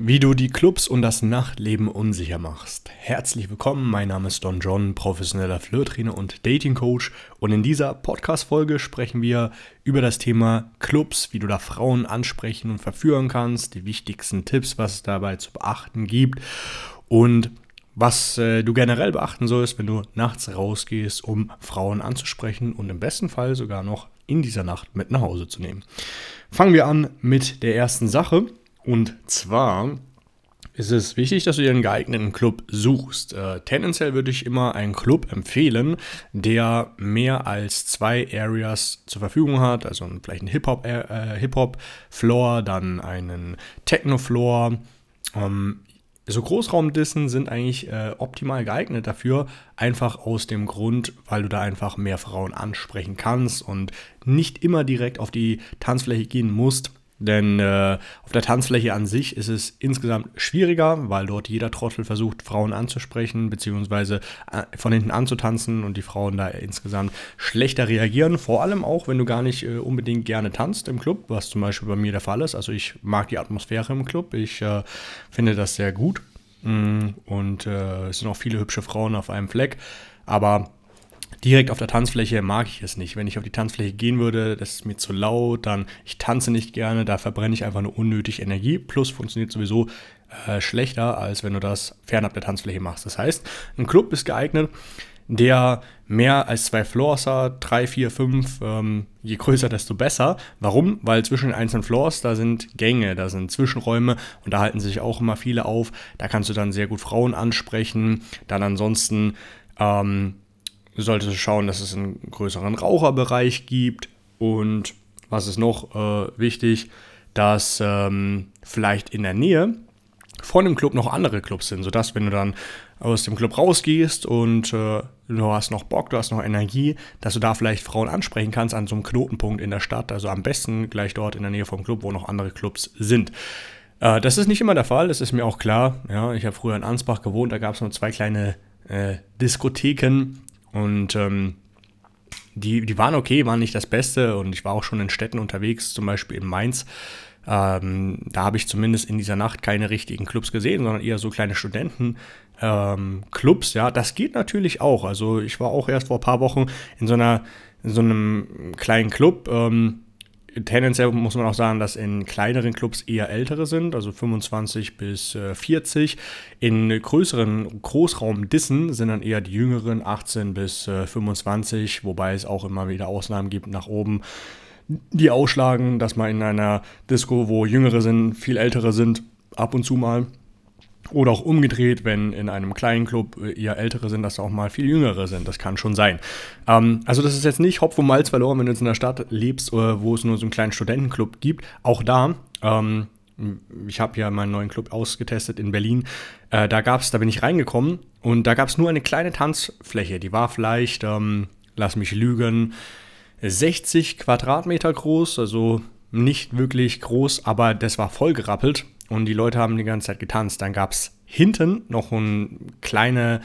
Wie du die Clubs und das Nachtleben unsicher machst. Herzlich willkommen, mein Name ist Don John, professioneller Flirtrainer und Dating Coach und in dieser Podcast Folge sprechen wir über das Thema Clubs, wie du da Frauen ansprechen und verführen kannst, die wichtigsten Tipps, was es dabei zu beachten gibt und was äh, du generell beachten sollst, wenn du nachts rausgehst, um Frauen anzusprechen und im besten Fall sogar noch in dieser Nacht mit nach Hause zu nehmen. Fangen wir an mit der ersten Sache. Und zwar ist es wichtig, dass du dir einen geeigneten Club suchst. Äh, tendenziell würde ich immer einen Club empfehlen, der mehr als zwei Areas zur Verfügung hat. Also vielleicht einen Hip-Hop-Floor, äh, Hip dann einen Techno-Floor. Ähm, so Großraumdissen sind eigentlich äh, optimal geeignet dafür, einfach aus dem Grund, weil du da einfach mehr Frauen ansprechen kannst und nicht immer direkt auf die Tanzfläche gehen musst, denn äh, auf der Tanzfläche an sich ist es insgesamt schwieriger, weil dort jeder Trottel versucht, Frauen anzusprechen, beziehungsweise äh, von hinten anzutanzen und die Frauen da insgesamt schlechter reagieren. Vor allem auch, wenn du gar nicht äh, unbedingt gerne tanzt im Club, was zum Beispiel bei mir der Fall ist. Also ich mag die Atmosphäre im Club, ich äh, finde das sehr gut. Mm, und äh, es sind auch viele hübsche Frauen auf einem Fleck. Aber direkt auf der Tanzfläche mag ich es nicht. Wenn ich auf die Tanzfläche gehen würde, das ist mir zu laut, dann ich tanze nicht gerne, da verbrenne ich einfach nur unnötig Energie. Plus funktioniert sowieso äh, schlechter, als wenn du das fernab der Tanzfläche machst. Das heißt, ein Club ist geeignet, der mehr als zwei Floors hat, drei, vier, fünf, ähm, je größer, desto besser. Warum? Weil zwischen den einzelnen Floors, da sind Gänge, da sind Zwischenräume und da halten sich auch immer viele auf. Da kannst du dann sehr gut Frauen ansprechen. Dann ansonsten ähm, Du solltest schauen, dass es einen größeren Raucherbereich gibt. Und was ist noch äh, wichtig, dass ähm, vielleicht in der Nähe von dem Club noch andere Clubs sind, sodass wenn du dann aus dem Club rausgehst und äh, du hast noch Bock, du hast noch Energie, dass du da vielleicht Frauen ansprechen kannst an so einem Knotenpunkt in der Stadt, also am besten gleich dort in der Nähe vom Club, wo noch andere Clubs sind. Äh, das ist nicht immer der Fall, das ist mir auch klar. Ja, ich habe früher in Ansbach gewohnt, da gab es nur zwei kleine äh, Diskotheken und ähm, die, die waren okay, waren nicht das Beste. Und ich war auch schon in Städten unterwegs, zum Beispiel in Mainz. Ähm, da habe ich zumindest in dieser Nacht keine richtigen Clubs gesehen, sondern eher so kleine Studentenclubs. Ähm, ja, das geht natürlich auch. Also ich war auch erst vor ein paar Wochen in so einer in so einem kleinen Club. Ähm, tendenziell muss man auch sagen, dass in kleineren Clubs eher ältere sind, also 25 bis äh, 40. In größeren Großraumdissen sind dann eher die jüngeren, 18 bis äh, 25, wobei es auch immer wieder Ausnahmen gibt nach oben, die ausschlagen, dass man in einer Disco, wo jüngere sind, viel ältere sind, ab und zu mal oder auch umgedreht, wenn in einem kleinen Club äh, eher ältere sind, dass auch mal viel jüngere sind. Das kann schon sein. Ähm, also das ist jetzt nicht Hopf und Malz verloren, wenn du jetzt in einer Stadt lebst, äh, wo es nur so einen kleinen Studentenclub gibt. Auch da, ähm, ich habe ja meinen neuen Club ausgetestet in Berlin. Äh, da gab's, da bin ich reingekommen und da gab es nur eine kleine Tanzfläche. Die war vielleicht, ähm, lass mich lügen, 60 Quadratmeter groß, also nicht wirklich groß, aber das war voll gerappelt und die Leute haben die ganze Zeit getanzt. Dann gab es hinten noch ein kleine,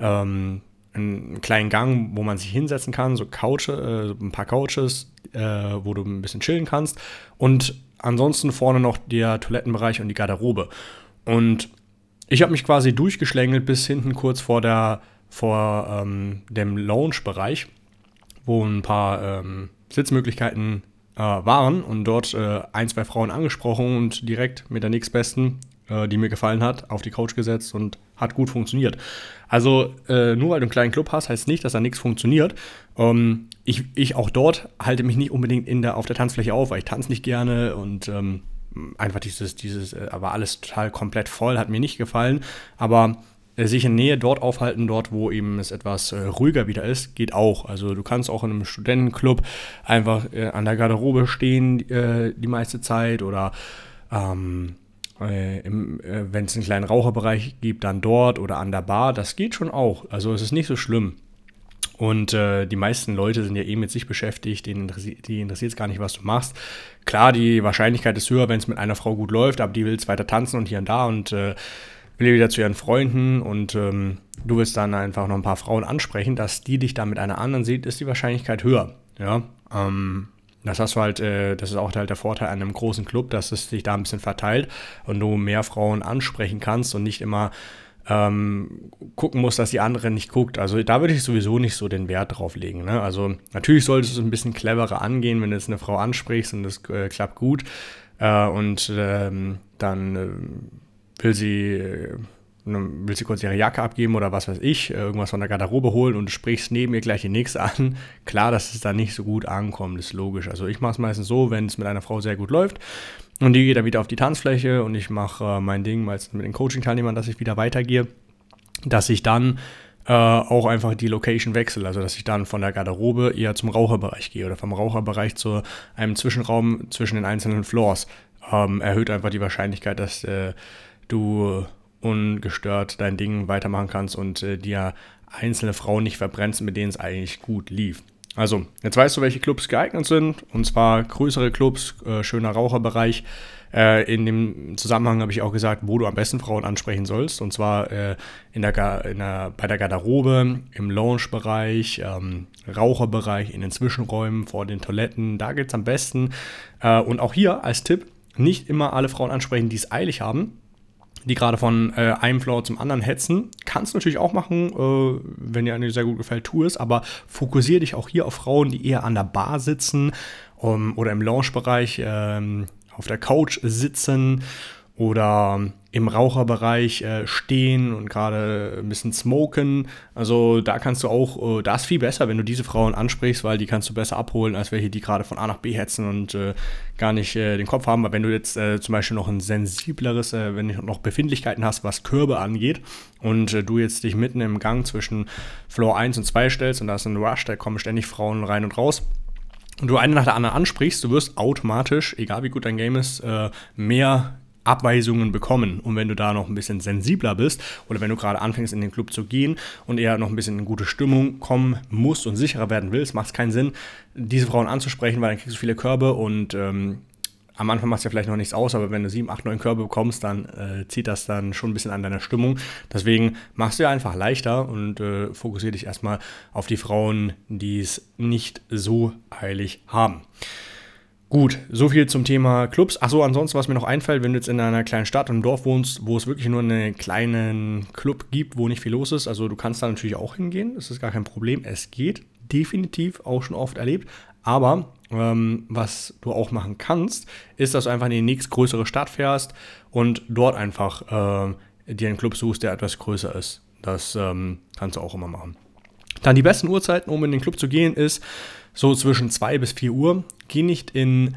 ähm, einen kleinen Gang, wo man sich hinsetzen kann, so Couch, äh, ein paar Couches, äh, wo du ein bisschen chillen kannst. Und ansonsten vorne noch der Toilettenbereich und die Garderobe. Und ich habe mich quasi durchgeschlängelt bis hinten kurz vor der vor ähm, dem Lounge-Bereich, wo ein paar ähm, Sitzmöglichkeiten waren und dort äh, ein, zwei Frauen angesprochen und direkt mit der nächstbesten, äh, die mir gefallen hat, auf die Couch gesetzt und hat gut funktioniert. Also äh, nur weil du einen kleinen Club hast, heißt nicht, dass da nichts funktioniert. Ähm, ich, ich auch dort halte mich nicht unbedingt in der, auf der Tanzfläche auf, weil ich tanze nicht gerne und ähm, einfach dieses, dieses, äh, alles total komplett voll, hat mir nicht gefallen. Aber äh, sich in Nähe dort aufhalten, dort wo eben es etwas äh, ruhiger wieder ist, geht auch. Also du kannst auch in einem Studentenclub einfach äh, an der Garderobe stehen äh, die meiste Zeit oder ähm, äh, äh, wenn es einen kleinen Raucherbereich gibt, dann dort oder an der Bar. Das geht schon auch. Also es ist nicht so schlimm. Und äh, die meisten Leute sind ja eh mit sich beschäftigt, denen interessi die interessiert es gar nicht, was du machst. Klar, die Wahrscheinlichkeit ist höher, wenn es mit einer Frau gut läuft, aber die will es weiter tanzen und hier und da und äh, will wieder zu ihren Freunden und ähm, du willst dann einfach noch ein paar Frauen ansprechen, dass die dich dann mit einer anderen sieht, ist die Wahrscheinlichkeit höher. Ja, ähm, Das hast du halt, äh, das ist auch halt der Vorteil an einem großen Club, dass es sich da ein bisschen verteilt und du mehr Frauen ansprechen kannst und nicht immer ähm, gucken musst, dass die andere nicht guckt. Also da würde ich sowieso nicht so den Wert drauf legen. Ne? Also natürlich solltest du es ein bisschen cleverer angehen, wenn du jetzt eine Frau ansprichst und das äh, klappt gut äh, und ähm, dann äh, will sie äh, will sie kurz ihre Jacke abgeben oder was weiß ich, äh, irgendwas von der Garderobe holen und du sprichst neben ihr gleich die nächste an. Klar, dass es da nicht so gut ankommt, ist logisch. Also ich mache es meistens so, wenn es mit einer Frau sehr gut läuft und die geht dann wieder auf die Tanzfläche und ich mache äh, mein Ding meistens mit den Coaching-Teilnehmern, dass ich wieder weitergehe, dass ich dann äh, auch einfach die Location wechsle. Also dass ich dann von der Garderobe eher zum Raucherbereich gehe oder vom Raucherbereich zu einem Zwischenraum zwischen den einzelnen Floors. Ähm, erhöht einfach die Wahrscheinlichkeit, dass äh, du ungestört dein Ding weitermachen kannst und äh, dir einzelne Frauen nicht verbrennst, mit denen es eigentlich gut lief. Also, jetzt weißt du, welche Clubs geeignet sind, und zwar größere Clubs, äh, schöner Raucherbereich. Äh, in dem Zusammenhang habe ich auch gesagt, wo du am besten Frauen ansprechen sollst, und zwar äh, in der, in der, bei der Garderobe, im Lounge-Bereich, ähm, Raucherbereich, in den Zwischenräumen, vor den Toiletten, da geht es am besten. Äh, und auch hier als Tipp, nicht immer alle Frauen ansprechen, die es eilig haben, die gerade von äh, einem Floor zum anderen hetzen. Kannst du natürlich auch machen, äh, wenn dir eine sehr gut gefällt, tu es, aber fokussiere dich auch hier auf Frauen, die eher an der Bar sitzen um, oder im Lounge-Bereich ähm, auf der Couch sitzen oder im Raucherbereich äh, stehen und gerade ein bisschen smoken. Also da kannst du auch, äh, da ist viel besser, wenn du diese Frauen ansprichst, weil die kannst du besser abholen, als welche, die gerade von A nach B hetzen und äh, gar nicht den Kopf haben. Aber wenn du jetzt zum Beispiel noch ein sensibleres, wenn du noch Befindlichkeiten hast, was Körbe angeht und du jetzt dich mitten im Gang zwischen Floor 1 und 2 stellst und da ist ein Rush, da kommen ständig Frauen rein und raus, und du eine nach der anderen ansprichst, du wirst automatisch, egal wie gut dein Game ist, mehr Abweisungen bekommen. Und wenn du da noch ein bisschen sensibler bist oder wenn du gerade anfängst in den Club zu gehen und eher noch ein bisschen in gute Stimmung kommen musst und sicherer werden willst, macht es keinen Sinn, diese Frauen anzusprechen, weil dann kriegst du viele Körbe und ähm, am Anfang machst du ja vielleicht noch nichts aus, aber wenn du sieben, acht, neun Körbe bekommst, dann äh, zieht das dann schon ein bisschen an deiner Stimmung. Deswegen machst du ja einfach leichter und äh, fokussiere dich erstmal auf die Frauen, die es nicht so eilig haben. Gut, so viel zum Thema Clubs. Achso, ansonsten, was mir noch einfällt, wenn du jetzt in einer kleinen Stadt, einem Dorf wohnst, wo es wirklich nur einen kleinen Club gibt, wo nicht viel los ist, also du kannst da natürlich auch hingehen, das ist gar kein Problem. Es geht definitiv, auch schon oft erlebt. Aber ähm, was du auch machen kannst, ist, dass du einfach in die nächstgrößere Stadt fährst und dort einfach äh, dir einen Club suchst, der etwas größer ist. Das ähm, kannst du auch immer machen. Dann die besten Uhrzeiten, um in den Club zu gehen, ist so zwischen 2 bis 4 Uhr. Geh nicht in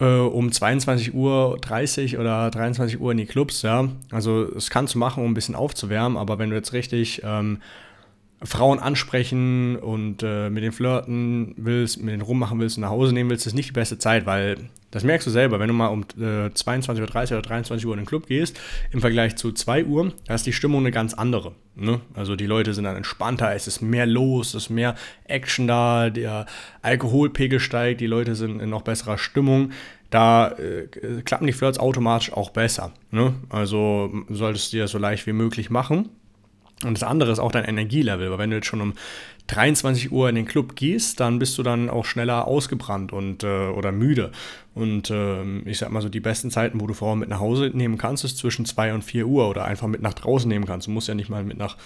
äh, um 22.30 Uhr oder 23 Uhr in die Clubs, ja. Also das kannst du machen, um ein bisschen aufzuwärmen, aber wenn du jetzt richtig ähm, Frauen ansprechen und äh, mit den flirten willst, mit denen rummachen willst und nach Hause nehmen willst, ist nicht die beste Zeit, weil das merkst du selber, wenn du mal um äh, 22.30 Uhr oder 23 Uhr in den Club gehst, im Vergleich zu 2 Uhr, da ist die Stimmung eine ganz andere. Ne? Also die Leute sind dann entspannter, es ist mehr los, es ist mehr Action da, der Alkoholpegel steigt, die Leute sind in noch besserer Stimmung. Da äh, klappen die Flirts automatisch auch besser. Ne? Also solltest du dir das so leicht wie möglich machen. Und das andere ist auch dein Energielevel, weil wenn du jetzt schon um 23 Uhr in den Club gehst, dann bist du dann auch schneller ausgebrannt und äh, oder müde. Und äh, ich sag mal so, die besten Zeiten, wo du Frauen mit nach Hause nehmen kannst, ist zwischen 2 und 4 Uhr oder einfach mit nach draußen nehmen kannst. Du musst ja nicht mal mit nach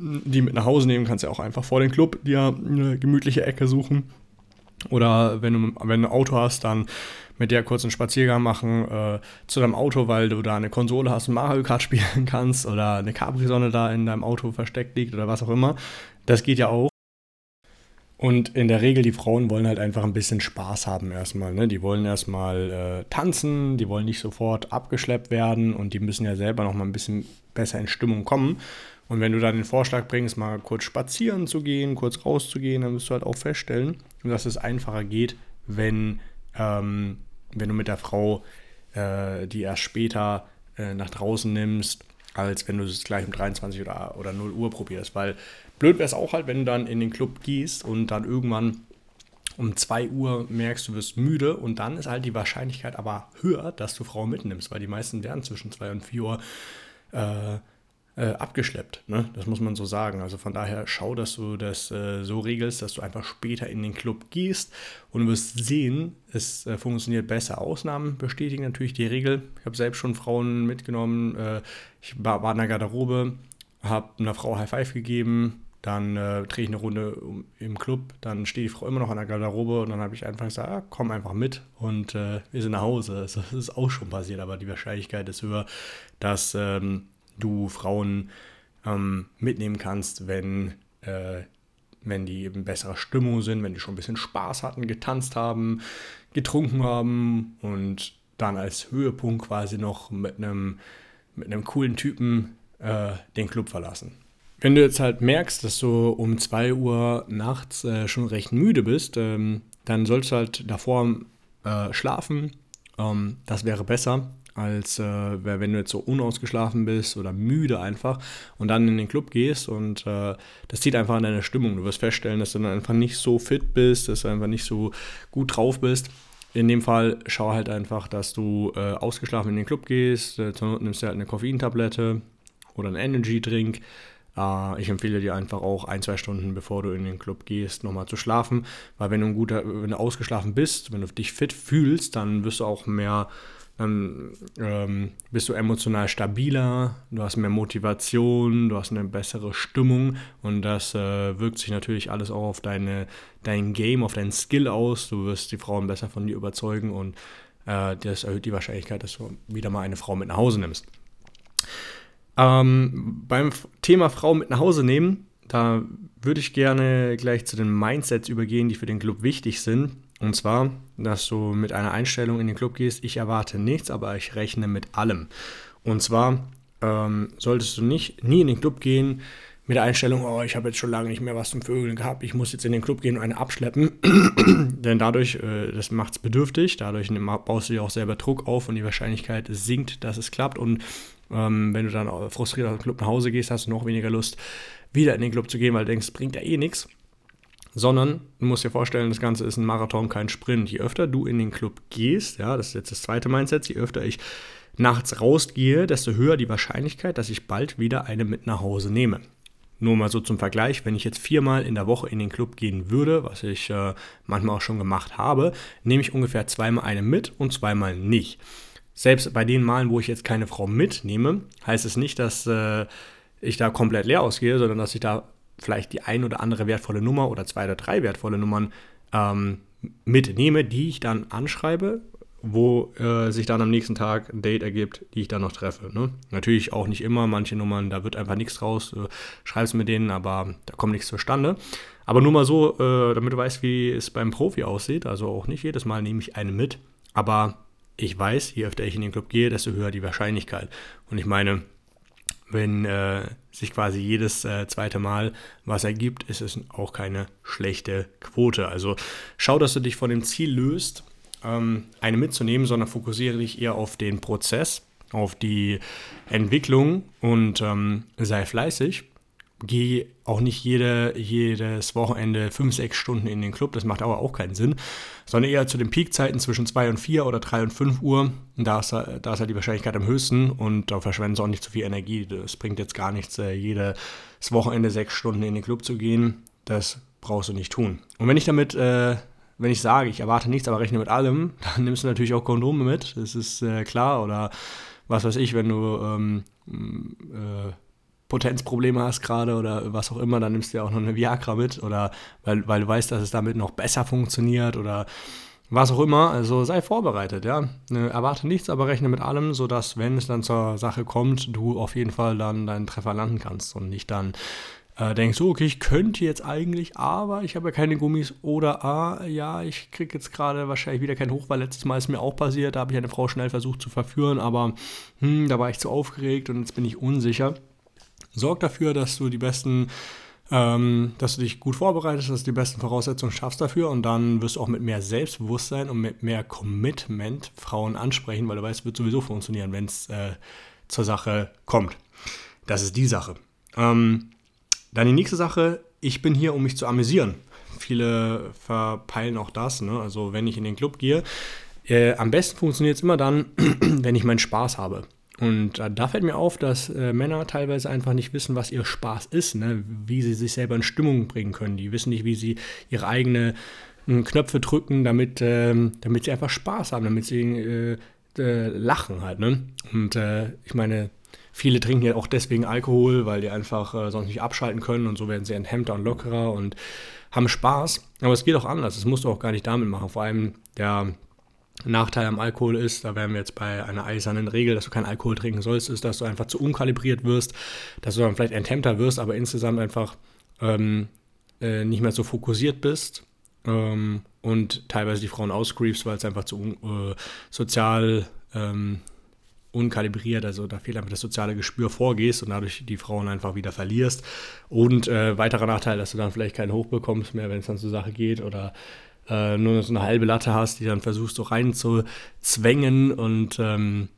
die mit nach Hause nehmen, kannst ja auch einfach vor den Club dir eine gemütliche Ecke suchen. Oder wenn du, wenn du ein Auto hast, dann mit der kurzen Spaziergang machen äh, zu deinem Auto, weil du da eine Konsole hast und Mario Kart spielen kannst oder eine Capri-Sonne da in deinem Auto versteckt liegt oder was auch immer. Das geht ja auch. Und in der Regel, die Frauen wollen halt einfach ein bisschen Spaß haben erstmal. Ne? Die wollen erstmal äh, tanzen, die wollen nicht sofort abgeschleppt werden und die müssen ja selber noch mal ein bisschen besser in Stimmung kommen. Und wenn du dann den Vorschlag bringst, mal kurz spazieren zu gehen, kurz rauszugehen, dann wirst du halt auch feststellen, dass es einfacher geht, wenn, ähm, wenn du mit der Frau äh, die erst später äh, nach draußen nimmst, als wenn du es gleich um 23 oder, oder 0 Uhr probierst. Weil Blöd wäre es auch halt, wenn du dann in den Club gehst und dann irgendwann um 2 Uhr merkst, du wirst müde und dann ist halt die Wahrscheinlichkeit aber höher, dass du Frauen mitnimmst, weil die meisten werden zwischen 2 und 4 Uhr äh, äh, abgeschleppt. Ne? Das muss man so sagen. Also von daher schau, dass du das äh, so regelst, dass du einfach später in den Club gehst und du wirst sehen, es äh, funktioniert besser. Ausnahmen bestätigen natürlich die Regel. Ich habe selbst schon Frauen mitgenommen. Äh, ich war, war in der Garderobe, habe einer Frau High Five gegeben, dann äh, drehe ich eine Runde im Club, dann steht die Frau immer noch an der Garderobe und dann habe ich einfach gesagt, ah, komm einfach mit und äh, wir sind nach Hause. Das ist auch schon passiert, aber die Wahrscheinlichkeit ist höher, dass ähm, du Frauen ähm, mitnehmen kannst, wenn, äh, wenn die in besserer Stimmung sind, wenn die schon ein bisschen Spaß hatten, getanzt haben, getrunken haben und dann als Höhepunkt quasi noch mit einem, mit einem coolen Typen äh, den Club verlassen. Wenn du jetzt halt merkst, dass du um 2 Uhr nachts äh, schon recht müde bist, ähm, dann sollst du halt davor äh, schlafen. Ähm, das wäre besser, als äh, wenn du jetzt so unausgeschlafen bist oder müde einfach und dann in den Club gehst und äh, das zieht einfach an deiner Stimmung. Du wirst feststellen, dass du dann einfach nicht so fit bist, dass du einfach nicht so gut drauf bist. In dem Fall schau halt einfach, dass du äh, ausgeschlafen in den Club gehst. Äh, nimmst du halt eine Koffeintablette oder einen Energy-Drink. Äh, ich empfehle dir einfach auch ein, zwei Stunden bevor du in den Club gehst, nochmal zu schlafen. Weil wenn du, ein guter, wenn du ausgeschlafen bist, wenn du dich fit fühlst, dann wirst du auch mehr dann ähm, bist du emotional stabiler, du hast mehr Motivation, du hast eine bessere Stimmung und das äh, wirkt sich natürlich alles auch auf deine, dein Game, auf deinen Skill aus. Du wirst die Frauen besser von dir überzeugen und äh, das erhöht die Wahrscheinlichkeit, dass du wieder mal eine Frau mit nach Hause nimmst. Ähm, beim Thema Frau mit nach Hause nehmen, da würde ich gerne gleich zu den Mindsets übergehen, die für den Club wichtig sind. Und zwar, dass du mit einer Einstellung in den Club gehst, ich erwarte nichts, aber ich rechne mit allem. Und zwar ähm, solltest du nicht nie in den Club gehen mit der Einstellung, oh, ich habe jetzt schon lange nicht mehr was zum Vögeln gehabt, ich muss jetzt in den Club gehen und eine abschleppen. Denn dadurch, äh, das macht es bedürftig, dadurch baust du dir auch selber Druck auf und die Wahrscheinlichkeit sinkt, dass es klappt. Und ähm, wenn du dann frustriert aus dem Club nach Hause gehst, hast du noch weniger Lust, wieder in den Club zu gehen, weil du denkst, bringt ja eh nichts sondern du musst dir vorstellen, das Ganze ist ein Marathon, kein Sprint. Je öfter du in den Club gehst, ja, das ist jetzt das zweite Mindset, je öfter ich nachts rausgehe, desto höher die Wahrscheinlichkeit, dass ich bald wieder eine mit nach Hause nehme. Nur mal so zum Vergleich, wenn ich jetzt viermal in der Woche in den Club gehen würde, was ich äh, manchmal auch schon gemacht habe, nehme ich ungefähr zweimal eine mit und zweimal nicht. Selbst bei den Malen, wo ich jetzt keine Frau mitnehme, heißt es nicht, dass äh, ich da komplett leer ausgehe, sondern dass ich da vielleicht die ein oder andere wertvolle Nummer oder zwei oder drei wertvolle Nummern ähm, mitnehme, die ich dann anschreibe, wo äh, sich dann am nächsten Tag ein Date ergibt, die ich dann noch treffe. Ne? Natürlich auch nicht immer, manche Nummern, da wird einfach nichts draus, äh, schreibst mit denen, aber da kommt nichts zustande. Aber nur mal so, äh, damit du weißt, wie es beim Profi aussieht, also auch nicht jedes Mal nehme ich eine mit, aber ich weiß, je öfter ich in den Club gehe, desto höher die Wahrscheinlichkeit. Und ich meine, wenn äh, sich quasi jedes äh, zweite Mal was ergibt, ist es auch keine schlechte Quote. Also schau, dass du dich von dem Ziel löst, ähm, eine mitzunehmen, sondern fokussiere dich eher auf den Prozess, auf die Entwicklung und ähm, sei fleißig gehe auch nicht jede, jedes Wochenende fünf, sechs Stunden in den Club, das macht aber auch keinen Sinn, sondern eher zu den Peakzeiten zwischen 2 und 4 oder 3 und 5 Uhr. Da ist, da ist halt die Wahrscheinlichkeit am höchsten und da verschwenden sie auch nicht zu viel Energie. Das bringt jetzt gar nichts, äh, jedes Wochenende sechs Stunden in den Club zu gehen. Das brauchst du nicht tun. Und wenn ich damit, äh, wenn ich sage, ich erwarte nichts, aber rechne mit allem, dann nimmst du natürlich auch Kondome mit, das ist äh, klar. Oder was weiß ich, wenn du ähm, äh, Potenzprobleme hast gerade oder was auch immer, dann nimmst du ja auch noch eine Viagra mit oder weil, weil du weißt, dass es damit noch besser funktioniert oder was auch immer. Also sei vorbereitet, ja. Ne, erwarte nichts, aber rechne mit allem, sodass, wenn es dann zur Sache kommt, du auf jeden Fall dann deinen Treffer landen kannst und nicht dann äh, denkst, okay, ich könnte jetzt eigentlich, aber ich habe ja keine Gummis oder ah, ja, ich kriege jetzt gerade wahrscheinlich wieder kein Hoch, weil letztes Mal ist mir auch passiert, da habe ich eine Frau schnell versucht zu verführen, aber hm, da war ich zu aufgeregt und jetzt bin ich unsicher. Sorg dafür, dass du die besten, ähm, dass du dich gut vorbereitest, dass du die besten Voraussetzungen schaffst dafür und dann wirst du auch mit mehr Selbstbewusstsein und mit mehr Commitment Frauen ansprechen, weil du weißt, es wird sowieso funktionieren, wenn es äh, zur Sache kommt. Das ist die Sache. Ähm, dann die nächste Sache, ich bin hier, um mich zu amüsieren. Viele verpeilen auch das. Ne? Also wenn ich in den Club gehe, äh, am besten funktioniert es immer dann, wenn ich meinen Spaß habe. Und äh, da fällt mir auf, dass äh, Männer teilweise einfach nicht wissen, was ihr Spaß ist, ne? wie sie sich selber in Stimmung bringen können. Die wissen nicht, wie sie ihre eigene äh, Knöpfe drücken, damit, ähm, damit sie einfach Spaß haben, damit sie lachen halt. Ne? Und ich meine, viele trinken ja auch deswegen Alkohol, weil die einfach sonst nicht abschalten können und so werden sie enthemmter und lockerer und haben Spaß. Aber es geht auch anders. Das musst du auch gar nicht damit machen. Vor allem der Nachteil am Alkohol ist, da wären wir jetzt bei einer eisernen Regel, dass du keinen Alkohol trinken sollst, ist, dass du einfach zu unkalibriert wirst, dass du dann vielleicht enthemmter wirst, aber insgesamt einfach ähm, äh, nicht mehr so fokussiert bist ähm, und teilweise die Frauen ausgriefst, weil es einfach zu äh, sozial ähm, unkalibriert, also da fehlt einfach das soziale Gespür vorgehst und dadurch die Frauen einfach wieder verlierst. Und äh, weiterer Nachteil, dass du dann vielleicht keinen Hoch bekommst mehr, wenn es dann zur Sache geht oder äh, nur so eine halbe Latte hast, die dann versuchst so reinzuzwängen und ähm,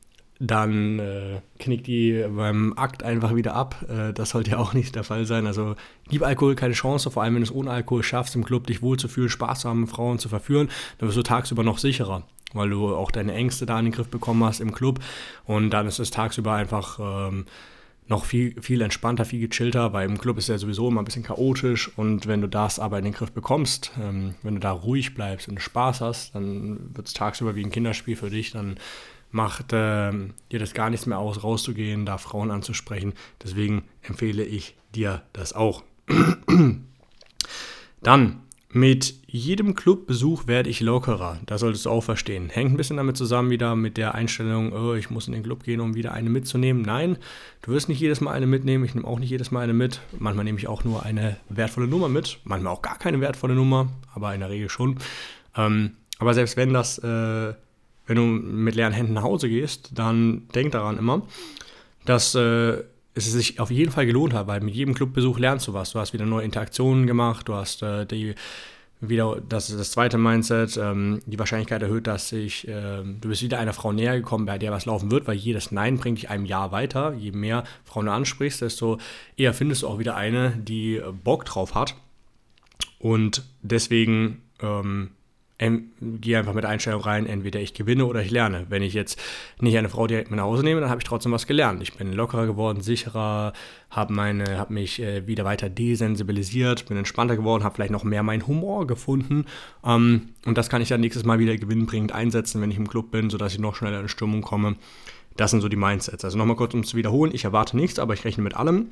dann äh, knickt die beim Akt einfach wieder ab. Äh, das sollte ja auch nicht der Fall sein. Also gib Alkohol keine Chance, vor allem wenn du es ohne Alkohol schaffst, im Club dich wohlzufühlen, Spaß zu haben, Frauen zu verführen, dann wirst du tagsüber noch sicherer, weil du auch deine Ängste da in den Griff bekommen hast im Club und dann ist es tagsüber einfach ähm, noch viel, viel entspannter, viel gechillter, weil im Club ist ja sowieso immer ein bisschen chaotisch und wenn du das aber in den Griff bekommst, ähm, wenn du da ruhig bleibst und Spaß hast, dann wird es tagsüber wie ein Kinderspiel für dich, dann macht äh, dir das gar nichts mehr aus, rauszugehen, da Frauen anzusprechen. Deswegen empfehle ich dir das auch. Dann mit jedem Clubbesuch werde ich lockerer. Das solltest du auch verstehen. Hängt ein bisschen damit zusammen wieder mit der Einstellung, oh, ich muss in den Club gehen, um wieder eine mitzunehmen. Nein, du wirst nicht jedes Mal eine mitnehmen. Ich nehme auch nicht jedes Mal eine mit. Manchmal nehme ich auch nur eine wertvolle Nummer mit. Manchmal auch gar keine wertvolle Nummer, aber in der Regel schon. Ähm, aber selbst wenn das, äh, wenn du mit leeren Händen nach Hause gehst, dann denk daran immer, dass äh, es sich auf jeden Fall gelohnt hat, weil mit jedem Clubbesuch lernst du was. Du hast wieder neue Interaktionen gemacht, du hast äh, die wieder, das das zweite Mindset, ähm, die Wahrscheinlichkeit erhöht, dass sich, äh, du bist wieder einer Frau näher gekommen, bei der was laufen wird, weil jedes Nein bringt dich einem Ja weiter. Je mehr Frauen du ansprichst, desto eher findest du auch wieder eine, die Bock drauf hat. Und deswegen ähm, gehe einfach mit Einstellung rein, entweder ich gewinne oder ich lerne. Wenn ich jetzt nicht eine Frau direkt mit nach Hause nehme, dann habe ich trotzdem was gelernt. Ich bin lockerer geworden, sicherer, habe hab mich äh, wieder weiter desensibilisiert, bin entspannter geworden, habe vielleicht noch mehr meinen Humor gefunden. Ähm, und das kann ich dann nächstes Mal wieder gewinnbringend einsetzen, wenn ich im Club bin, sodass ich noch schneller in Stimmung komme. Das sind so die Mindsets. Also nochmal kurz, um zu wiederholen, ich erwarte nichts, aber ich rechne mit allem.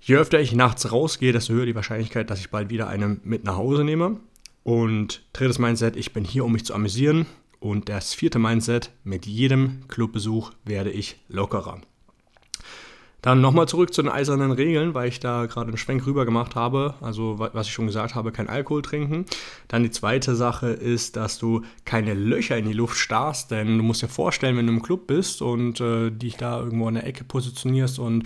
Je öfter ich nachts rausgehe, desto höher die Wahrscheinlichkeit, dass ich bald wieder eine mit nach Hause nehme. Und drittes Mindset, ich bin hier, um mich zu amüsieren. Und das vierte Mindset, mit jedem Clubbesuch werde ich lockerer. Dann nochmal zurück zu den eisernen Regeln, weil ich da gerade einen Schwenk rüber gemacht habe. Also, was ich schon gesagt habe, kein Alkohol trinken. Dann die zweite Sache ist, dass du keine Löcher in die Luft starrst, denn du musst dir vorstellen, wenn du im Club bist und äh, dich da irgendwo in der Ecke positionierst und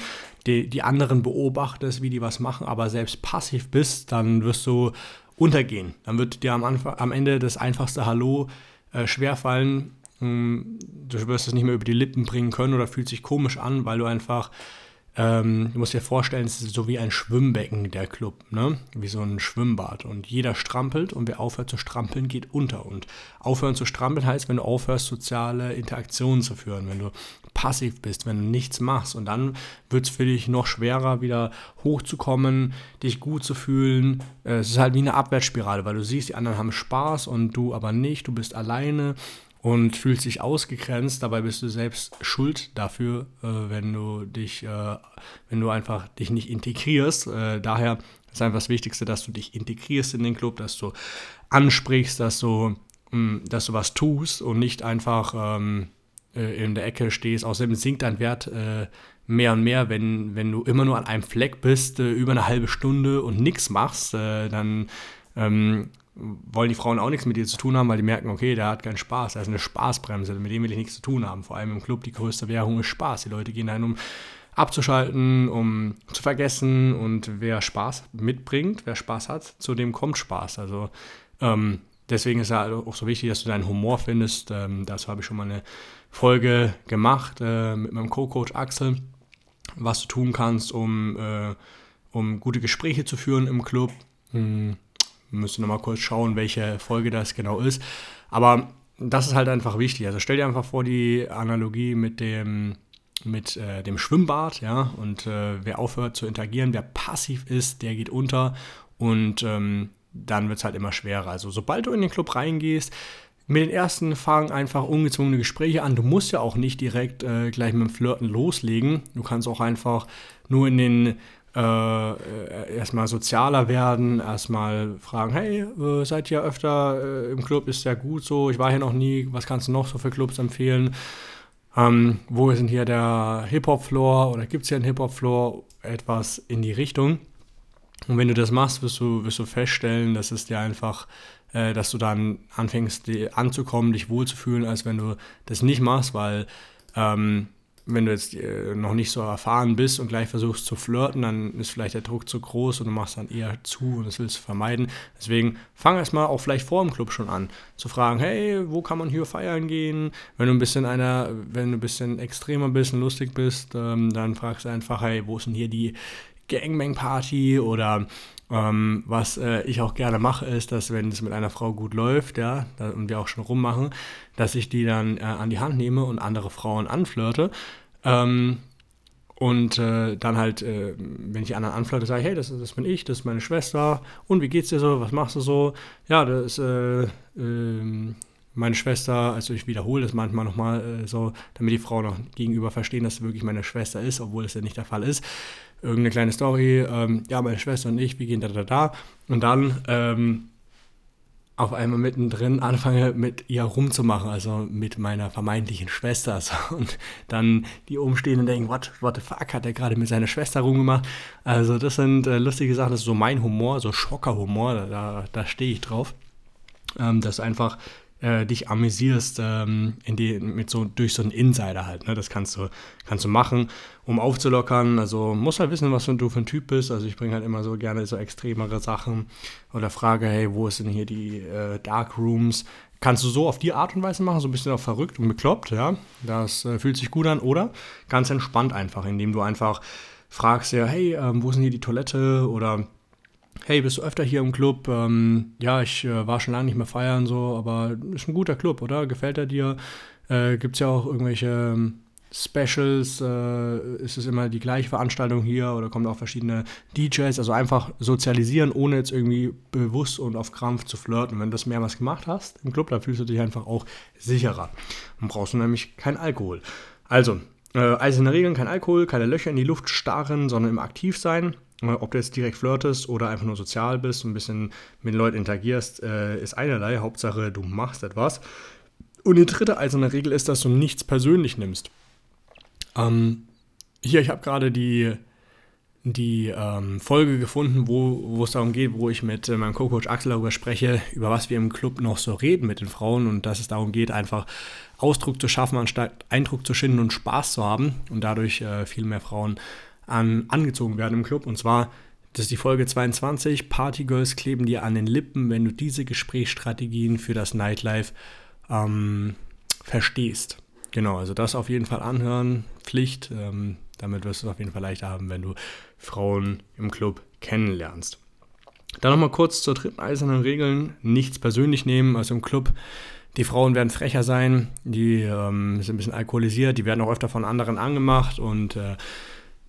die, die anderen beobachtest, wie die was machen, aber selbst passiv bist, dann wirst du untergehen. Dann wird dir am, Anfang, am Ende das einfachste Hallo äh, schwerfallen. Ähm, du wirst es nicht mehr über die Lippen bringen können oder fühlt sich komisch an, weil du einfach ähm, du musst dir vorstellen, es ist so wie ein Schwimmbecken, der Club, ne? Wie so ein Schwimmbad. Und jeder strampelt und wer aufhört zu strampeln, geht unter. Und aufhören zu strampeln heißt, wenn du aufhörst, soziale Interaktionen zu führen, wenn du passiv bist, wenn du nichts machst. Und dann wird es für dich noch schwerer, wieder hochzukommen, dich gut zu fühlen. Äh, es ist halt wie eine Abwärtsspirale, weil du siehst, die anderen haben Spaß und du aber nicht, du bist alleine und fühlst dich ausgegrenzt. Dabei bist du selbst schuld dafür, äh, wenn du dich, äh, wenn du einfach dich nicht integrierst. Äh, daher ist einfach das Wichtigste, dass du dich integrierst in den Club, dass du ansprichst, dass du, mh, mm, dass du was tust und nicht einfach ähm, äh, in der Ecke stehst. Außerdem sinkt dein Wert äh, mehr und mehr, wenn, wenn du immer nur an einem Fleck bist, äh, über eine halbe Stunde und nichts machst, dann ähm, wollen die Frauen auch nichts mit dir zu tun haben, weil die merken, okay, der hat keinen Spaß, er ist eine Spaßbremse, mit dem will ich nichts zu tun haben. Vor allem im Club, die größte Währung ist Spaß. Die Leute gehen dahin, um abzuschalten, um zu vergessen und wer Spaß mitbringt, wer Spaß hat, zu dem kommt Spaß. Also ähm, deswegen ist es ja auch so wichtig, dass du deinen Humor findest. Ähm, dazu habe ich schon mal eine Folge gemacht äh, mit meinem Co-Coach Axel, was du tun kannst, um, äh, um gute Gespräche zu führen im Club. Hm Müsste nochmal kurz schauen, welche Folge das genau ist. Aber das ist halt einfach wichtig. Also stell dir einfach vor die Analogie mit dem, mit äh, dem Schwimmbad, ja, und äh, wer aufhört zu interagieren, wer passiv ist, der geht unter und ähm, dann wird es halt immer schwerer. Also sobald du in den Club reingehst, mit den ersten fangen einfach ungezwungene Gespräche an. Du musst ja auch nicht direkt äh, gleich mit dem Flirten loslegen. Du kannst auch einfach nur in den äh, erstmal sozialer werden, erstmal fragen, hey, äh, seid ihr öfter äh, im Club, ist ja gut so, ich war hier noch nie, was kannst du noch so für Clubs empfehlen? Ähm, wo ist denn hier der Hip-Hop-Floor oder gibt es hier einen Hip-Hop-Floor? Etwas in die Richtung. Und wenn du das machst, wirst du, wirst du feststellen, dass es dir einfach äh, dass du dann anfängst anzukommen, dich wohlzufühlen, als wenn du das nicht machst, weil ähm, wenn du jetzt äh, noch nicht so erfahren bist und gleich versuchst zu flirten, dann ist vielleicht der Druck zu groß und du machst dann eher zu und das willst du vermeiden. Deswegen fang erstmal auch vielleicht vor dem Club schon an, zu fragen, hey, wo kann man hier feiern gehen? Wenn du ein bisschen einer, wenn du ein bisschen extremer bist und lustig bist, ähm, dann fragst du einfach, hey, wo ist denn hier die Gangbang-Party oder ähm, was äh, ich auch gerne mache, ist, dass wenn es mit einer Frau gut läuft, ja, da, und wir auch schon rummachen, dass ich die dann äh, an die Hand nehme und andere Frauen anflirte. Ähm, und äh, dann halt, äh, wenn ich anderen anflirte, sage ich, hey, das, das bin ich, das ist meine Schwester. Und wie geht's dir so? Was machst du so? Ja, das ist äh, ähm, meine Schwester. Also ich wiederhole das manchmal nochmal äh, so, damit die Frauen noch gegenüber verstehen, dass es wirklich meine Schwester ist, obwohl es ja nicht der Fall ist irgendeine kleine Story, ähm, ja, meine Schwester und ich, wir gehen da, da, da. Und dann ähm, auf einmal mittendrin anfange, mit ihr rumzumachen, also mit meiner vermeintlichen Schwester. So. Und dann die Umstehenden denken, what, what the fuck, hat er gerade mit seiner Schwester rumgemacht? Also das sind äh, lustige Sachen, das ist so mein Humor, so Schockerhumor, da, da stehe ich drauf. Ähm, dass einfach äh, dich amüsierst ähm, die, mit so, durch so einen Insider halt. Ne? Das kannst du, kannst du machen, um aufzulockern. Also musst halt wissen, was du für ein Typ bist. Also ich bringe halt immer so gerne so extremere Sachen oder frage, hey, wo denn hier die äh, Dark Rooms? Kannst du so auf die Art und Weise machen, so ein bisschen auch verrückt und bekloppt, ja. Das äh, fühlt sich gut an. Oder ganz entspannt einfach, indem du einfach fragst ja, hey, ähm, wo ist denn hier die Toilette? Oder hey, bist du öfter hier im Club? Ähm, ja, ich äh, war schon lange nicht mehr feiern, so, aber ist ein guter Club, oder? Gefällt er dir? Äh, Gibt es ja auch irgendwelche ähm, Specials? Äh, ist es immer die gleiche Veranstaltung hier oder kommen auch verschiedene DJs? Also einfach sozialisieren, ohne jetzt irgendwie bewusst und auf Krampf zu flirten. Wenn du das mehrmals gemacht hast im Club, dann fühlst du dich einfach auch sicherer. Dann brauchst du nämlich keinen Alkohol. Also, äh, eiserne Regeln, kein Alkohol, keine Löcher in die Luft starren, sondern immer aktiv sein. Ob du jetzt direkt flirtest oder einfach nur sozial bist und ein bisschen mit den Leuten interagierst, äh, ist einerlei. Hauptsache, du machst etwas. Und die dritte eiserne Regel ist, dass du nichts persönlich nimmst. Ähm, hier, ich habe gerade die, die ähm, Folge gefunden, wo, es darum geht, wo ich mit äh, meinem Co-Coach Axel darüber spreche, über was wir im Club noch so reden mit den Frauen und dass es darum geht, einfach Ausdruck zu schaffen, anstatt Eindruck zu schinden und Spaß zu haben und dadurch äh, viel mehr Frauen an, angezogen werden im Club. Und zwar, das ist die Folge 22, Partygirls kleben dir an den Lippen, wenn du diese Gesprächsstrategien für das Nightlife ähm, verstehst. Genau, also das auf jeden Fall anhören, Pflicht. Ähm, damit wirst du es auf jeden Fall leichter haben, wenn du Frauen im Club kennenlernst. Dann nochmal kurz zur dritten eisernen Regel. Nichts persönlich nehmen, also im Club. Die Frauen werden frecher sein, die ähm, sind ein bisschen alkoholisiert, die werden auch öfter von anderen angemacht und äh,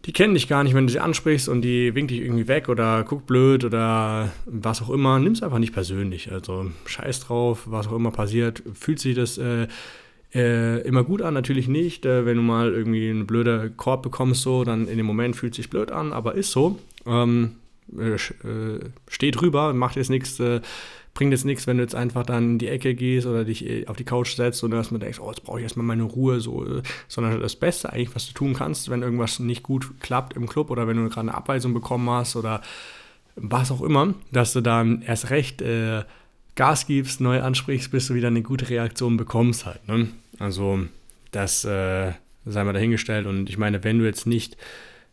die kennen dich gar nicht, wenn du sie ansprichst und die winkt dich irgendwie weg oder guckt blöd oder was auch immer. Nimm es einfach nicht persönlich. Also scheiß drauf, was auch immer passiert. Fühlt sich das äh, äh, immer gut an? Natürlich nicht. Äh, wenn du mal irgendwie einen blöden Korb bekommst, so, dann in dem Moment fühlt sich blöd an, aber ist so. Ähm, äh, äh, steh drüber, macht jetzt nichts äh, bringt jetzt nichts, wenn du jetzt einfach dann in die Ecke gehst oder dich äh, auf die Couch setzt und erstmal denkst, oh, jetzt brauche ich erstmal meine Ruhe, so, äh, sondern das Beste eigentlich, was du tun kannst, wenn irgendwas nicht gut klappt im Club oder wenn du gerade eine Abweisung bekommen hast oder was auch immer, dass du dann erst recht äh, Gas gibst, neu ansprichst, bis du wieder eine gute Reaktion bekommst halt. Ne? Also das äh, sei mal dahingestellt und ich meine, wenn du jetzt nicht,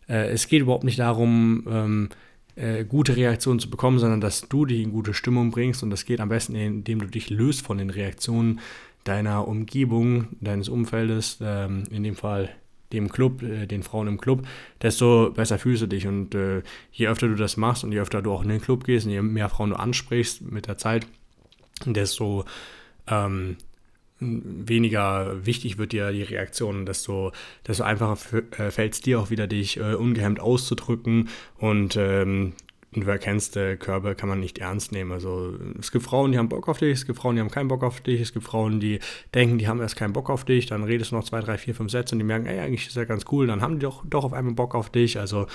äh, es geht überhaupt nicht darum, ähm, äh, gute Reaktionen zu bekommen, sondern dass du dich in gute Stimmung bringst und das geht am besten, indem du dich löst von den Reaktionen deiner Umgebung, deines Umfeldes, ähm, in dem Fall dem Club, äh, den Frauen im Club, desto besser fühlst du dich. Und äh, je öfter du das machst und je öfter du auch in den Club gehst und je mehr Frauen du ansprichst mit der Zeit, desto ähm, weniger wichtig wird dir die Reaktion, desto, desto einfacher äh, fällt es dir auch wieder, dich äh, ungehemmt auszudrücken und ähm, und du erkennst, Körbe kann man nicht ernst nehmen. Also es gibt Frauen, die haben Bock auf dich, es gibt Frauen, die haben keinen Bock auf dich, es gibt Frauen, die denken, die haben erst keinen Bock auf dich, dann redest du noch zwei, drei, vier, fünf Sätze und die merken, ey, eigentlich ist ja ganz cool, dann haben die doch, doch auf einmal Bock auf dich. Also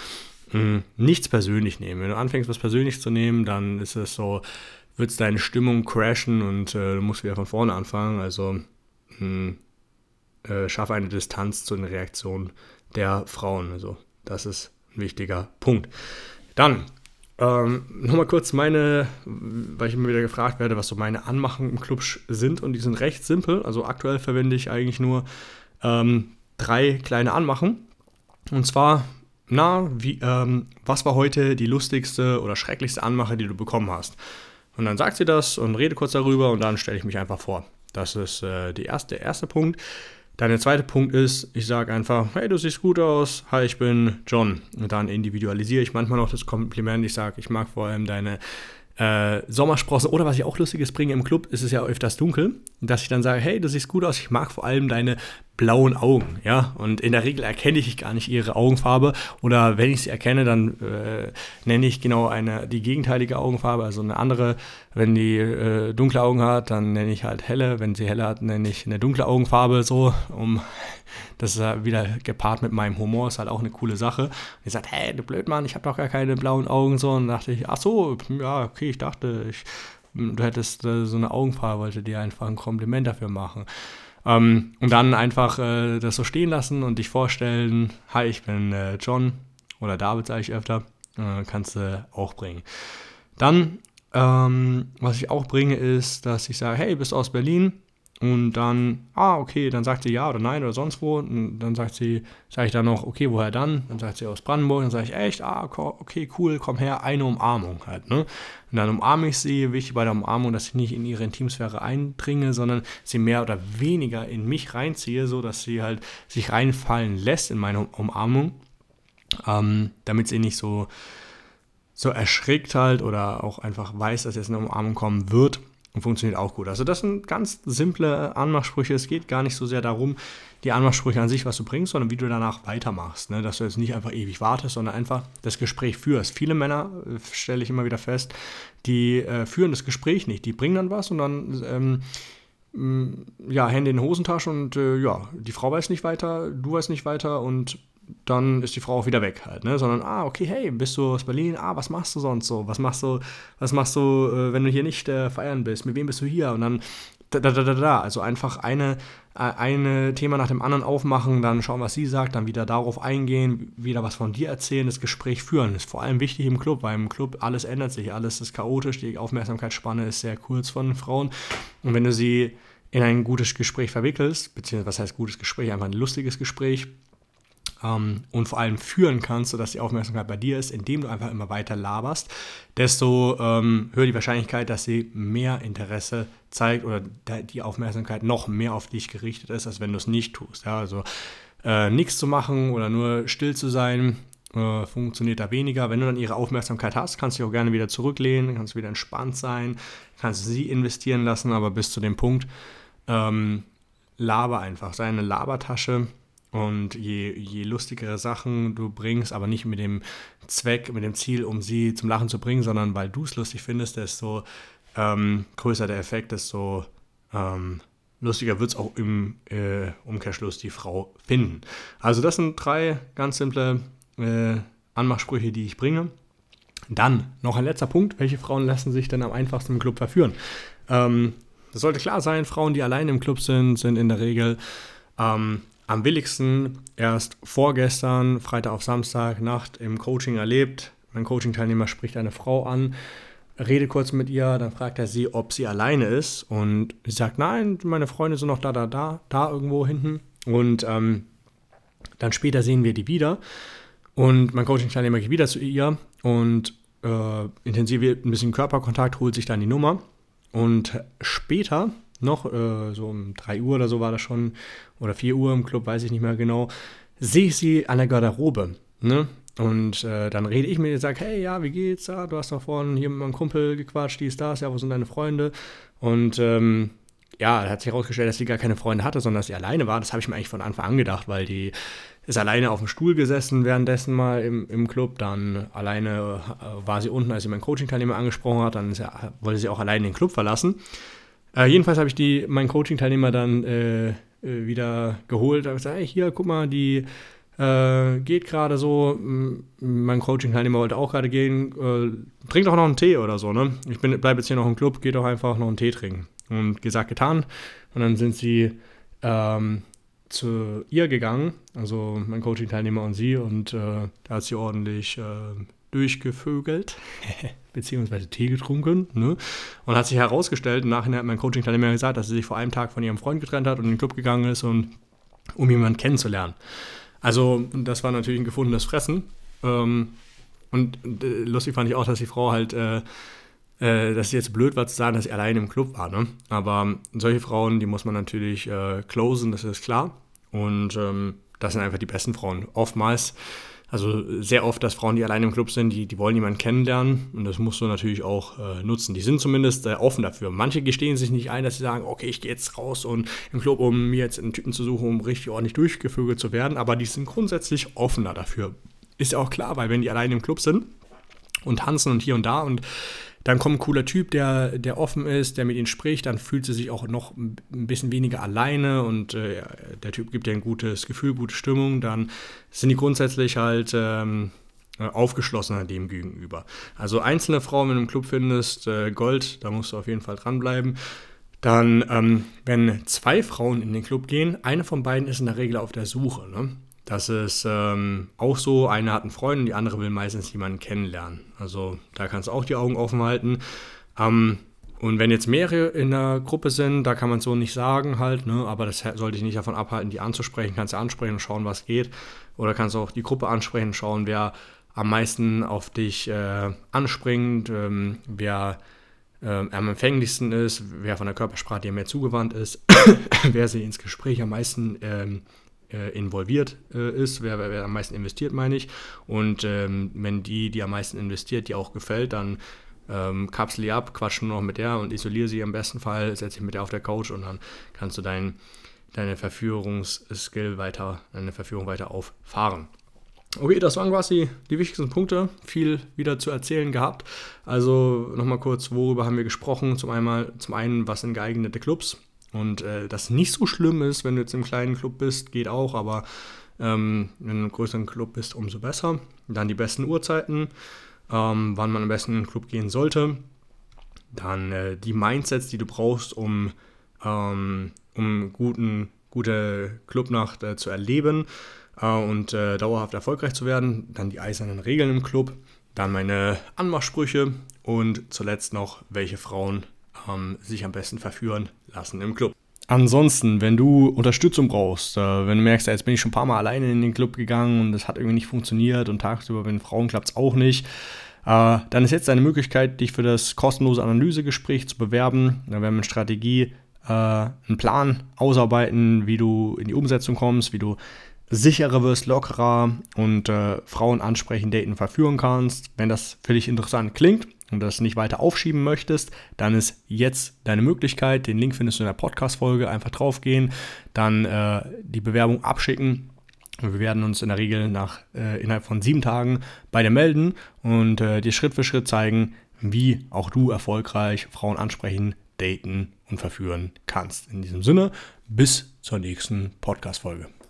mh, hm, nichts persönlich nehmen. Wenn du anfängst, was persönlich zu nehmen, dann ist es so, wird es deine Stimmung crashen und äh, du musst wieder von vorne anfangen. Also mh, hm, äh, schaffe eine Distanz zu den Reaktionen der Frauen. Also das ist ein wichtiger Punkt. Dann ähm, Nochmal kurz meine, weil ich immer wieder gefragt werde, was so meine Anmachen im Club sind und die sind recht simpel. Also aktuell verwende ich eigentlich nur ähm, drei kleine Anmachen. Und zwar, na, wie, ähm, was war heute die lustigste oder schrecklichste Anmache, die du bekommen hast? Und dann sagt sie das und rede kurz darüber und dann stelle ich mich einfach vor. Das ist äh, die erste, der erste Punkt. Dann der zweite Punkt ist, ich sage einfach, hey, du siehst gut aus, hi, ich bin John. Und dann individualisiere ich manchmal noch das Kompliment. Ich sage, ich mag vor allem deine äh, Sommersprossen. Oder was ich auch Lustiges bringe im Club, ist es ja öfters dunkel. Dass ich dann sage, hey, du siehst gut aus, ich mag vor allem deine blauen Augen, ja. Und in der Regel erkenne ich gar nicht ihre Augenfarbe. Oder wenn ich sie erkenne, dann äh, nenne ich genau eine, die gegenteilige Augenfarbe, also eine andere. Wenn die äh, dunkle Augen hat, dann nenne ich halt helle. Wenn sie helle hat, nenne ich eine dunkle Augenfarbe, so, um das ist wieder gepaart mit meinem Humor, ist halt auch eine coole Sache. Und ich sagt, hey, du Blödmann, ich habe doch gar keine blauen Augen, so. Und dachte ich, ach so, ja, okay, ich dachte, ich, du hättest äh, so eine Augenfarbe, wollte dir einfach ein Kompliment dafür machen. Ähm, und dann einfach äh, das so stehen lassen und dich vorstellen, hi, ich bin äh, John oder David sage ich öfter, äh, kannst du auch bringen. Dann, ähm, was ich auch bringe, ist, dass ich sage, hey, bist du aus Berlin? Und dann, ah, okay, dann sagt sie ja oder nein oder sonst wo. Und dann sagt sie, sage ich dann noch, okay, woher dann? Dann sagt sie aus Brandenburg. Dann sage ich, echt, ah, okay, cool, komm her, eine Umarmung halt, ne? Und dann umarme ich sie. Wichtig bei der Umarmung, dass ich nicht in ihre Intimsphäre eindringe, sondern sie mehr oder weniger in mich reinziehe, so dass sie halt sich reinfallen lässt in meine Umarmung, ähm, damit sie nicht so, so erschrickt halt oder auch einfach weiß, dass jetzt eine Umarmung kommen wird und funktioniert auch gut. Also das sind ganz simple Anmachsprüche. Es geht gar nicht so sehr darum, die Anmachsprüche an sich, was du bringst, sondern wie du danach weitermachst. Ne? Dass du jetzt nicht einfach ewig wartest, sondern einfach das Gespräch führst. Viele Männer, äh, stelle ich immer wieder fest, die äh, führen das Gespräch nicht. Die bringen dann was und dann ähm, ja, Hände in Hosentasche und äh, ja, die Frau weiß nicht weiter, du weißt nicht weiter und dann ist die Frau auch wieder weg halt, ne? Sondern, ah, okay, hey, bist du aus Berlin? Ah, was machst du sonst so? Was machst du, was machst du, äh, wenn du hier nicht äh, feiern bist? Mit wem bist du hier? Und dann da, da, da, da. Also einfach eine, äh, eine Thema nach dem anderen aufmachen, dann schauen, was sie sagt, dann wieder darauf eingehen, wieder was von dir erzählen, das Gespräch führen. Das ist vor allem wichtig im Club, weil im Club alles ändert sich, alles ist chaotisch, die Aufmerksamkeitsspanne ist sehr kurz von Frauen. Und wenn du sie in ein gutes Gespräch verwickelst, beziehungsweise was heißt gutes Gespräch, einfach ein lustiges Gespräch, ähm, und vor allem führen kannst, sodass die Aufmerksamkeit bei dir ist, indem du einfach immer weiter laberst, desto ähm, höher die Wahrscheinlichkeit, dass sie mehr Interesse zeigt oder die Aufmerksamkeit noch mehr auf dich gerichtet ist, als wenn du es nicht tust. Ja, also äh, nichts zu machen oder nur still zu sein, äh, funktioniert da weniger. Wenn du dann ihre Aufmerksamkeit hast, kannst du dich auch gerne wieder zurücklehnen, kannst wieder entspannt sein, kannst sie investieren lassen, aber bis zu dem Punkt ähm, laber einfach, sei eine Labertasche und je, je lustigere Sachen du bringst, aber nicht mit dem Zweck, mit dem Ziel, um sie zum Lachen zu bringen, sondern weil du es lustig findest, desto ähm, größer der Effekt, desto ähm, lustiger wird es auch im äh, Umkehrschluss die Frau finden. Also das sind drei ganz simple äh, Anmachsprüche, die ich bringe. Dann noch ein letzter Punkt. Welche Frauen lassen sich denn am einfachsten im Club verführen? Ähm, das sollte klar sein, Frauen, die alleine im Club sind, sind in der Regel ähm, am willigsten erst vorgestern, Freitag auf Samstag, Nacht im Coaching erlebt. Mein Coaching-Teilnehmer spricht eine Frau an, redet kurz mit ihr, dann fragt er sie, ob sie alleine ist. Und sie sagt, nein, meine Freunde sind noch da, da, da, da irgendwo hinten. Und ähm, dann später sehen wir die wieder. Und mein Coaching-Teilnehmer geht wieder zu ihr und äh, intensiviert ein bisschen Körperkontakt, holt sich dann die Nummer. Und später noch, äh, so um 3 Uhr oder so war das schon, oder 4 Uhr im Club, weiß ich nicht mehr genau, sehe ich sie an der Garderobe. Ne? Und äh, dann rede ich mit ihr sage, hey, ja, wie geht's? Ja, du hast doch vorhin hier mit meinem Kumpel gequatscht, die ist das, ja, wo sind deine Freunde? Und ähm, ja, hat sich herausgestellt, dass sie gar keine Freunde hatte, sondern dass sie alleine war. Das habe ich mir eigentlich von Anfang an gedacht, weil die ist alleine auf dem Stuhl gesessen währenddessen mal im, im Club. Dann alleine äh, war sie unten, als sie meinen Coaching-Teilnehmer angesprochen hat. Dann sie, wollte sie auch alleine den Club verlassen. Äh, jedenfalls habe ich die, meinen Coaching-Teilnehmer dann äh, äh wieder geholt. Da habe gesagt, hey, hier, guck mal, die äh, geht gerade so. Mein Coaching-Teilnehmer wollte auch gerade gehen. Äh, trink doch noch einen Tee oder so, ne? Ich bleibe jetzt hier noch im Club, geht doch einfach noch einen Tee trinken. Und gesagt, getan. Und dann sind sie ähm, zu ihr gegangen, also mein Coaching-Teilnehmer und sie, und äh, da hat sie ordentlich äh, durchgevögelt, beziehungsweise Tee getrunken, ne? Und hat sich herausgestellt, im Nachhinein hat mein Coaching-Teilnehmer gesagt, dass sie sich vor einem Tag von ihrem Freund getrennt hat und in den Club gegangen ist, und, um jemanden kennenzulernen. Also, das war natürlich ein gefundenes Fressen. Ähm, und äh, lustig fand ich auch, dass die Frau halt äh, äh, das ist jetzt blöd war zu sagen, dass sie alleine im Club war. Ne? Aber solche Frauen, die muss man natürlich äh, closen, das ist klar. Und ähm, das sind einfach die besten Frauen. Oftmals, also sehr oft, dass Frauen, die alleine im Club sind, die, die wollen jemanden kennenlernen. Und das musst du natürlich auch äh, nutzen. Die sind zumindest äh, offen dafür. Manche gestehen sich nicht ein, dass sie sagen, okay, ich gehe jetzt raus und im Club, um mir jetzt einen Typen zu suchen, um richtig ordentlich durchgefügelt zu werden. Aber die sind grundsätzlich offener dafür. Ist ja auch klar, weil wenn die alleine im Club sind und tanzen und hier und da und dann kommt ein cooler Typ, der, der offen ist, der mit ihnen spricht, dann fühlt sie sich auch noch ein bisschen weniger alleine und äh, der Typ gibt ihr ein gutes Gefühl, gute Stimmung, dann sind die grundsätzlich halt ähm, aufgeschlossener dem gegenüber. Also einzelne Frauen, wenn du im Club findest, äh, Gold, da musst du auf jeden Fall dranbleiben. Dann, ähm, wenn zwei Frauen in den Club gehen, eine von beiden ist in der Regel auf der Suche. Ne? Das ist ähm, auch so, eine hat einen Freund und die andere will meistens jemanden kennenlernen. Also da kannst du auch die Augen offen halten. Ähm, und wenn jetzt mehrere in der Gruppe sind, da kann man so nicht sagen halt, ne? aber das sollte dich nicht davon abhalten, die anzusprechen. Kannst du ansprechen und schauen, was geht. Oder kannst du auch die Gruppe ansprechen und schauen, wer am meisten auf dich äh, anspringt, ähm, wer ähm, am empfänglichsten ist, wer von der Körpersprache dir mehr zugewandt ist, wer sie ins Gespräch am meisten ähm, äh, involviert äh, ist, wer, wer, wer, am meisten investiert, meine ich. Und ähm, wenn die, die am meisten investiert, die auch gefällt, dann ähm, kapsel die ab, quatsch nur noch mit der und isoliere sie im besten Fall, setze dich mit der auf der Couch und dann kannst du dein, deine Verführungsskill weiter, deine Verführung weiter auffahren. Okay, das waren quasi die wichtigsten Punkte. Viel wieder zu erzählen gehabt. Also nochmal kurz, worüber haben wir gesprochen? Zum, einmal, zum einen, was sind geeignete Clubs? Und äh, das nicht so schlimm ist, wenn du jetzt im kleinen Club bist, geht auch, aber ähm, wenn du im größeren Club bist, umso besser. Dann die besten Uhrzeiten, ähm, wann man am besten in den Club gehen sollte. Dann äh, die Mindsets, die du brauchst, um, ähm, um guten, gute Clubnacht äh, zu erleben äh, und äh, dauerhaft erfolgreich zu werden. Dann die eisernen Regeln im Club. Dann meine Anmachsprüche und zuletzt noch, welche Frauen ähm, sich am besten verführen lassen im Club. Ansonsten, wenn du Unterstützung brauchst, äh, wenn du merkst, jetzt bin ich schon ein paar Mal alleine in den Club gegangen und das hat irgendwie nicht funktioniert und tagsüber, wenn Frauen klappt es auch nicht, äh, dann ist jetzt deine Möglichkeit, dich für das kostenlose Analysegespräch zu bewerben. Da werden wir eine Strategie, äh, einen Plan ausarbeiten, wie du in die Umsetzung kommst, wie du sicherer wirst, lockerer und äh, Frauen ansprechen, daten, verführen kannst. Wenn das für dich interessant klingt, und das nicht weiter aufschieben möchtest, dann ist jetzt deine Möglichkeit. Den Link findest du in der Podcast-Folge. Einfach draufgehen, dann äh, die Bewerbung abschicken. Wir werden uns in der Regel nach, äh, innerhalb von sieben Tagen bei dir melden und äh, dir Schritt für Schritt zeigen, wie auch du erfolgreich Frauen ansprechen, daten und verführen kannst. In diesem Sinne, bis zur nächsten Podcast-Folge.